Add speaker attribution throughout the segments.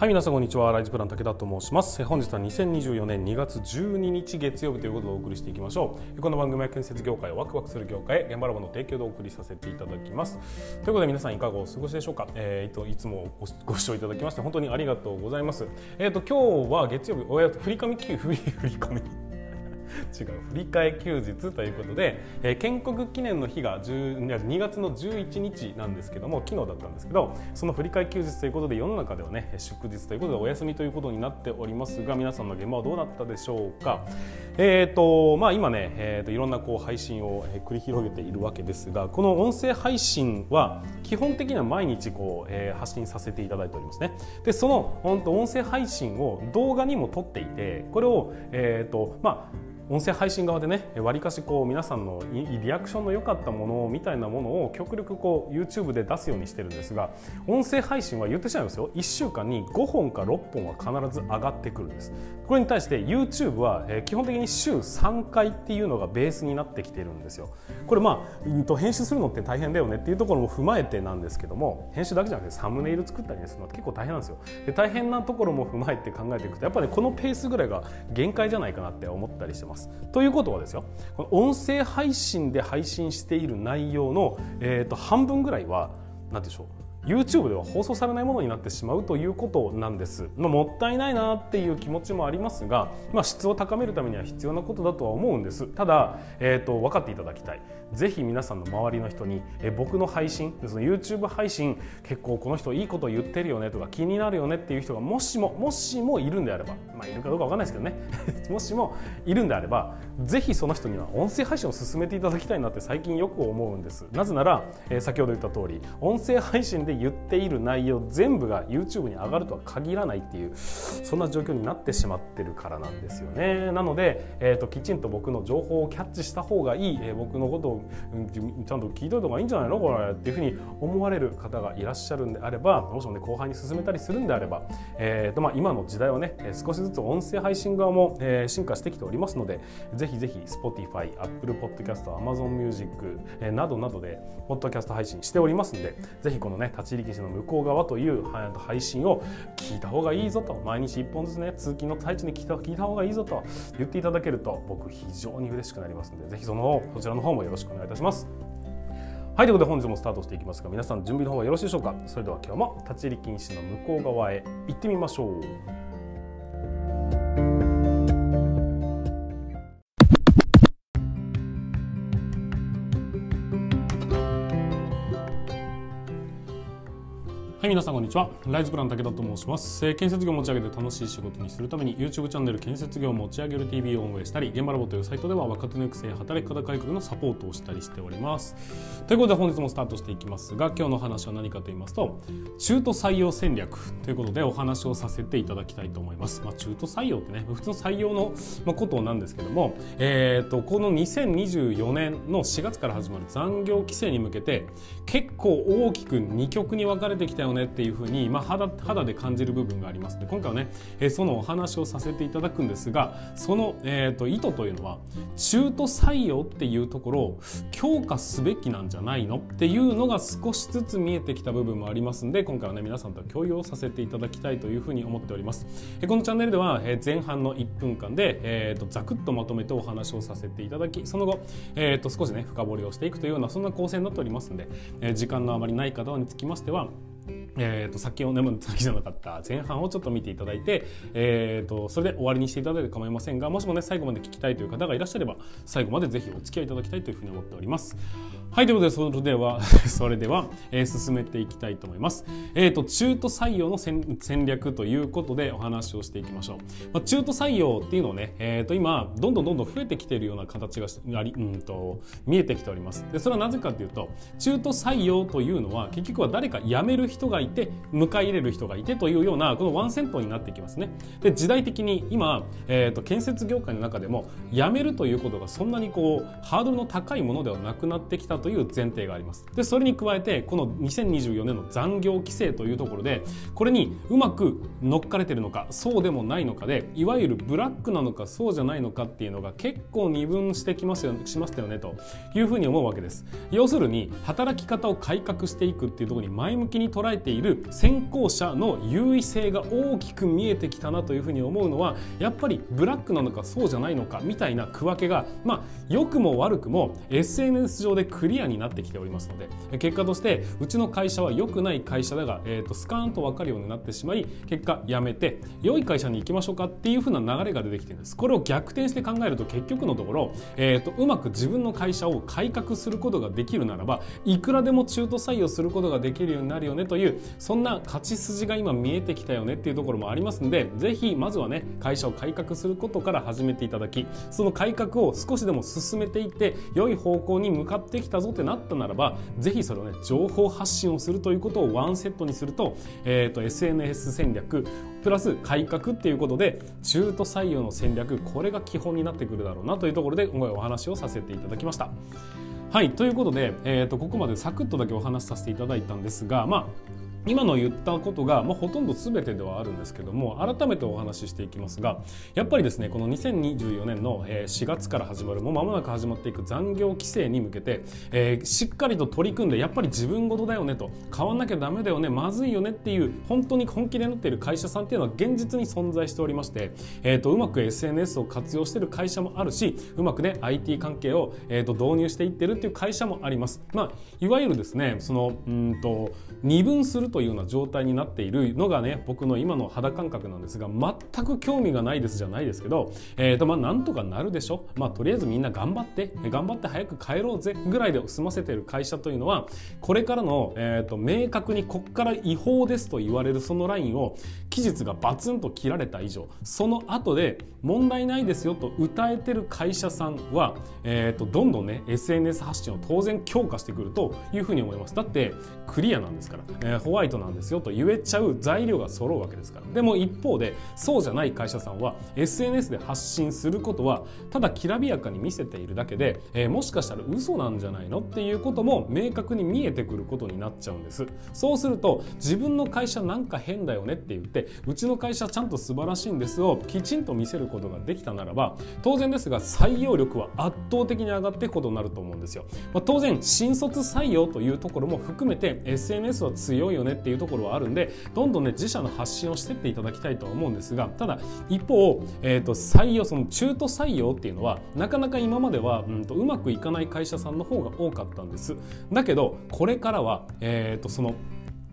Speaker 1: はい皆さんこんにちは。ライズプラン武田と申します。本日は2024年2月12日月曜日ということでお送りしていきましょう。この番組は建設業界をワクワクする業界現場ラボの提供でお送りさせていただきます。ということで皆さんいかがお過ごしでしょうか、えー、いつもご視聴いただきまして本当にありがとうございます。えっ、ー、と今日は月曜日おや振り込み振り振り込み。違う振り替え休日ということで、えー、建国記念の日が2月の11日なんですけども昨日だったんですけどその振り替え休日ということで世の中ではね祝日ということでお休みということになっておりますが皆さんの現場はどうだったでしょうか。えーとまあ、今ね、えーと、いろんなこう配信を繰り広げているわけですがこの音声配信は基本的には毎日こう、えー、発信させていただいておりますね。でその本当音声配信を動画にも撮っていてこれを、えーとまあ音声配信側でねわりかしこう皆さんのリアクションの良かったものみたいなものを極力こう YouTube で出すようにしてるんですが音声配信は言ってしまいますよ。1週間に5本か6本は必ず上がってくるんです。これに対して YouTube は基本的に週3回っていうのがベースになってきてるんですよ。これまあ編集するのって大変だよねっていうところも踏まえてなんですけども編集だけじゃなくてサムネイル作ったりするのは結構大変なんですよ。で大変なところも踏まえて考えていくとやっぱりこのペースぐらいが限界じゃないかなって思ったりしてます。ということはですよこの音声配信で配信している内容の、えー、と半分ぐらいは何でしょう YouTube では放送されないものになってしまうということなんです、まあ、もったいないなっていう気持ちもありますが、まあ、質を高めるためには必要なことだとは思うんです。ただ、えーと、分かっていただきたい。ぜひ皆さんの周りの人に、え、僕の配信その YouTube 配信結構この人いいこと言ってるよねとか気になるよねっていう人がもしももしもいるんであれば、まあ、いるかどうか分かんないですけどね。もしもいるんであればぜひその人には音声配信を進めていただきたいなって最近よく思うんです。なぜなら、え、先ほど言った通り音声配信で言っている内容全部が YouTube に上がるとは限らないっていうそんな状況になってしまってるからなんですよね。なので、えーと、きちんと僕の情報をキャッチした方がいい、え、僕のことを、ちゃんと聞いといた方がいいんじゃないの？これっていうふうに思われる方がいらっしゃるんであればもしもね後輩に進めたりするんであれば、えーとまあ、今の時代はね少しずつ音声配信側も、えー、進化してきておりますのでぜひぜひ Spotify、Apple Podcast、Amazon Music、えー、などなどでポッドキャスト配信しておりますのでぜひこのね立ち入り禁止の向こう側という配信を聞いた方がいいぞと。毎日1本ずつね通勤の最中に聞いた聞いた方がいいぞと言っていただけると僕非常に嬉しくなりますのでぜひそのそちらの方もよろしくお願いいたします。はいということで本日もスタートしていきますが皆さん準備の方はよろしいでしょうか？それでは今日も立ち入り禁止の向こう側へ行ってみましょう。皆さんこんにちは。ライズプラン武田と申します、えー、建設業を持ち上げて楽しい仕事にするために YouTube チャンネル建設業を持ち上げる TV を運営したり現場ラボというサイトでは若手の育成働き方改革のサポートをしたりしております。ということで本日もスタートしていきますが今日の話は何かと言いますと中途採用戦略ということでお話をさせていただきたいと思います。まあ、中途採用ってね普通の採用のことなんですけどもえー、とこの2024年の4月から始まる残業規制に向けて結構大きく2極に分かれてきたよねっていうふうに、まあ、肌肌で感じる部分がありますで今回はね、えー、そのお話をさせていただくんですがその、えーと、意図というのは中途採用っていうところを強化すべきなんじゃないの？っていうのが少しずつ見えてきた部分もありますんで今回はね皆さんと共有をさせていただきたいというふうに思っております。えー、このチャンネルでは、えー、前半の1分間で、えーと、ざくっとまとめてお話をさせていただきその後、えーと、と少しね深掘りをしていくというようなそんな構成になっておりますので、えー、時間のあまりない方につきましてはえーと、先をね先じゃなかった前半をちょっと見ていただいて、えーと、それで終わりにしていただいて構いませんがもしもね最後まで聞きたいという方がいらっしゃれば最後までぜひお付き合いいただきたいというふうに思っております。はいということでそれでは それでは、えー、進めていきたいと思います。えっ、ー、と中途採用の戦略ということでお話をしていきましょう、まあ、中途採用っていうのをね、えー、と今どんどんどんどん増えてきているような形があり、うんと見えてきております。でそれはなぜかというと中途採用というのは結局は誰か辞める人がいて迎え入れる人がいてというようなこのワンセントになってきますね。で時代的に今、えーと、建設業界の中でも辞めるということがそんなにこうハードルの高いものではなくなってきたという前提があります。でそれに加えてこの2024年の残業規制というところでこれにうまく乗っかれてるのかそうでもないのかでいわゆるブラックなのかそうじゃないのかっていうのが結構二分してきますよしましたよねというふうに思うわけです。要するに働き方を改革していくっていうところに前向きに捉えている先行者の優位性が大きく見えてきたなというふうに思うのはやっぱりブラックなのかそうじゃないのかみたいな区分けがまあ良くも悪くも SNS 上でクリアになってきておりますので結果としてうちの会社は良くない会社だが、えーと、スカーンと分かるようになってしまい結果辞めて良い会社に行きましょうかっていうふうな流れが出てきてるんです。これを逆転して考えると結局のところ、えーと、うまく自分の会社を改革することができるならばいくらでも中途採用することができるようになるよねというそんな勝ち筋が今見えてきたよねっていうところもありますのでぜひまずはね会社を改革することから始めていただきその改革を少しでも進めていって良い方向に向かってきたぞってなったならばぜひそれをね情報発信をするということをワンセットにすると,、えーと、SNS 戦略プラス改革っていうことで中途採用の戦略これが基本になってくるだろうなというところで今回お話をさせていただきました。はいということで、えーと、とここまでサクッとだけお話しさせていただいたんですがまあ今の言ったことが、まあ、ほとんど全てではあるんですけども改めてお話ししていきますがやっぱりですねこの2024年の4月から始まるもう間もなく始まっていく残業規制に向けて、えー、しっかりと取り組んでやっぱり自分事だよねと変わんなきゃダメだよねまずいよねっていう本当に本気でなっている会社さんっていうのは現実に存在しておりまして、えーと、うまく SNS を活用している会社もあるしうまくね IT 関係を、えーと、導入していってるっていう会社もあります。まあ、いわゆるですねそのうんと二分するというような状態になっているのがね僕の今の肌感覚なんですが全く興味がないですじゃないですけど、えーとまあ、なんとかなるでしょ、まあ、とりあえずみんな頑張って頑張って早く帰ろうぜぐらいで済ませてる会社というのはこれからの、えーと、明確にこっから違法ですと言われるそのラインを期日がバツンと切られた以上その後で問題ないですよと歌えてる会社さんは、えーと、どんどんね SNS 発信を当然強化してくるというふうに思います。だってクリアなんですから、えー、ホワイトなんですよと言えちゃう材料が揃うわけですから。でも一方でそうじゃない会社さんは SNS で発信することはただきらびやかに見せているだけで、えー、もしかしたら嘘なんじゃないのっていうことも明確に見えてくることになっちゃうんです。そうすると自分の会社なんか変だよねって言ってうちの会社ちゃんと素晴らしいんですをきちんと見せることができたならば当然ですが採用力は圧倒的に上がっていくことになると思うんですよ、まあ、当然新卒採用というところも含めて SNS は強いよねっていうところはあるんでどんどんね自社の発信をしてっていただきたいとは思うんですがただ一方、えーと、採用その中途採用っていうのはなかなか今までは、うんと、うまくいかない会社さんの方が多かったんです。だけどこれからは、えーとその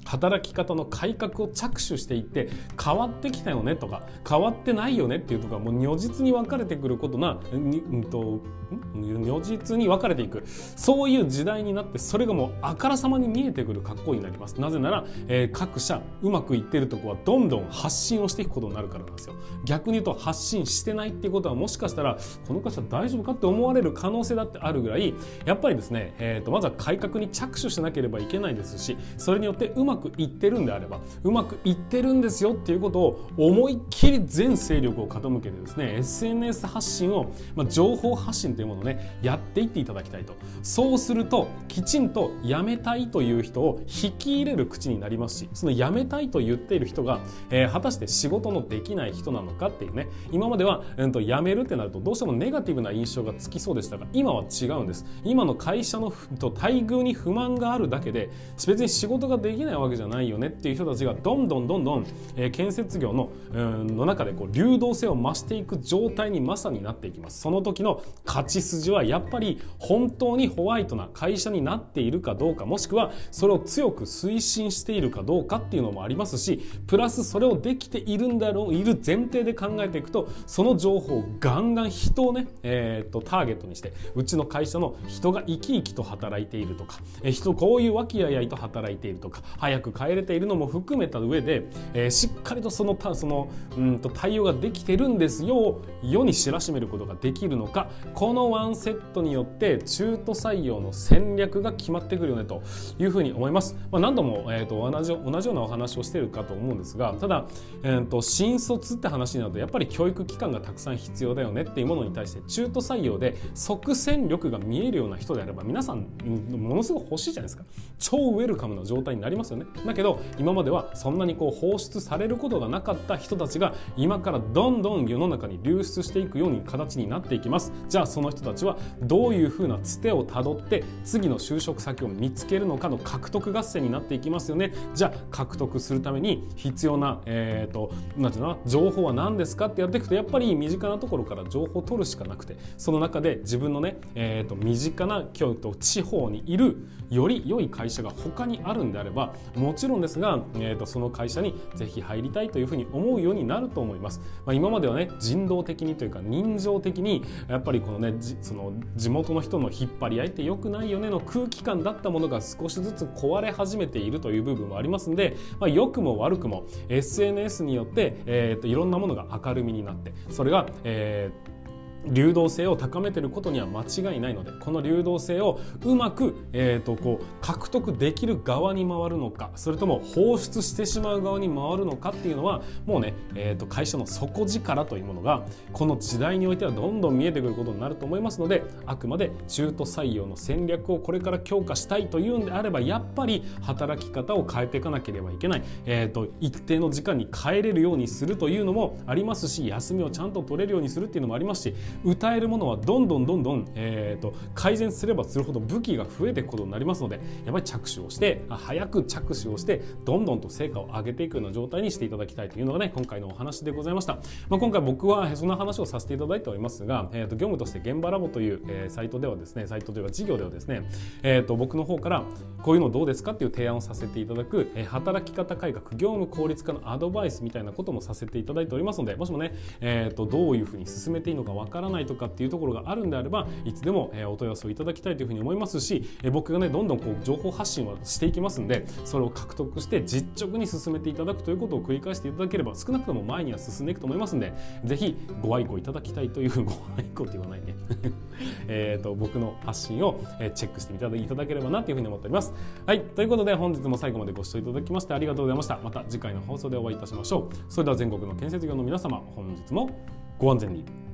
Speaker 1: 働き方の改革を着手していって変わってきたよねとか変わってないよねっていうところがもう如実に分かれてくることな、うんと、如実に分かれていく。そういう時代になってそれがもうあからさまに見えてくる格好になります。なぜなら、えー、各社うまくいってるとこはどんどん発信をしていくことになるからなんですよ。逆に言うと発信してないっていうことはもしかしたらこの会社大丈夫かって思われる可能性だってあるぐらいやっぱりですね、えーとまずは改革に着手しなければいけないですしそれによってうまくくいってるんであればうまくいってるんですよっていうことを思いっきり全勢力を傾けてですね SNS 発信を、まあ、情報発信というものをねやっていっていただきたいと。そうするときちんと辞めたいという人を引き入れる口になりますしその辞めたいと言っている人が、えー、果たして仕事のできない人なのかっていうね今までは、うん、と辞めるってなるとどうしてもネガティブな印象がつきそうでしたが今は違うんです。今の会社のと待遇に不満があるだけで別に仕事ができないわけじゃないよねっていう人たちがどんどんどんどん、えー、建設業のの中でこう流動性を増していく状態にまさになっていきます。その時の勝ち筋はやっぱり本当にホワイトな会社になっているかどうかもしくはそれを強く推進しているかどうかっていうのもありますしプラスそれをできているんだろういる前提で考えていくとその情報をガンガン人をね、えー、とターゲットにしてうちの会社の人が生き生きと働いているとか、えー、人こういう和気あいあいと働いているとか早く帰れているのも含めた上で、えー、しっかりとそのたそのうんと対応ができてるんですよ世に知らしめることができるのかこのワンセットによって中途採用の戦略が決まってくるよねというふうに思います。まあ、何度も、えーと、同じ同じようなお話をしてるかと思うんですがただ、えーと、新卒って話になるとやっぱり教育機関がたくさん必要だよねっていうものに対して中途採用で即戦力が見えるような人であれば皆さんものすごく欲しいじゃないですか超ウェルカムな状態になりますよねだけど今まではそんなにこう放出されることがなかった人たちが今からどんどん世の中に流出していくように形になっていきます。じゃあその人たちはどういうふうなつてをたどって次の就職先を見つけるのかの獲得合戦になっていきますよね。じゃあ獲得するために必要な、えーと、なんていうの情報は何ですかってやっていくとやっぱり身近なところから情報を取るしかなくてその中で自分のね、えーと、身近な京都地方にいるより良い会社が他にあるんであればもちろんですが、えーと、その会社にぜひ入りたいというふうに思うようになると思います。まあ、今まではね人道的にというか人情的にやっぱりこのねその地元の人の引っ張り合いって良くないよねの空気感だったものが少しずつ壊れ始めているという部分もありますんで、まあ、良くも悪くも SNS によって、えーと、いろんなものが明るみになってそれが、えー流動性を高めていることには間違いないのでこの流動性をうまく、えーと、こう獲得できる側に回るのかそれとも放出してしまう側に回るのかっていうのはもうね、えーと、会社の底力というものがこの時代においてはどんどん見えてくることになると思いますのであくまで中途採用の戦略をこれから強化したいというんであればやっぱり働き方を変えていかなければいけない、えーと一定の時間に帰れるようにするというのもありますし休みをちゃんと取れるようにするっていうのもありますし歌えるものはどんどんどんどん、えーと、改善すればするほど武器が増えていくことになりますのでやっぱり着手をして早く着手をしてどんどんと成果を上げていくような状態にしていただきたいというのがね今回のお話でございました、まあ、今回僕はそんな話をさせていただいておりますが、えーと、業務として現場ラボという、えー、サイトではですねサイトというか事業ではですね、えーと、僕の方からこういうのどうですかっていう提案をさせていただく、えー、働き方改革業務効率化のアドバイスみたいなこともさせていただいておりますのでもしもね、えー、とどういうふうに進めていいのかわからないとかっていうところがあるんであればいつでもお問い合わせをいただきたいというふうに思いますし僕がねどんどんこう情報発信はしていきますんでそれを獲得して実直に進めていただくということを繰り返していただければ少なくとも前には進んでいくと思いますんでぜひご愛顧いただきたいというご愛顧って言わないね えと僕の発信をチェックしていただければなというふうに思っております。はいということで本日も最後までご視聴いただきましてありがとうございました。また次回の放送でお会いいたしましょう。それでは全国の建設業の皆様本日もご安全に。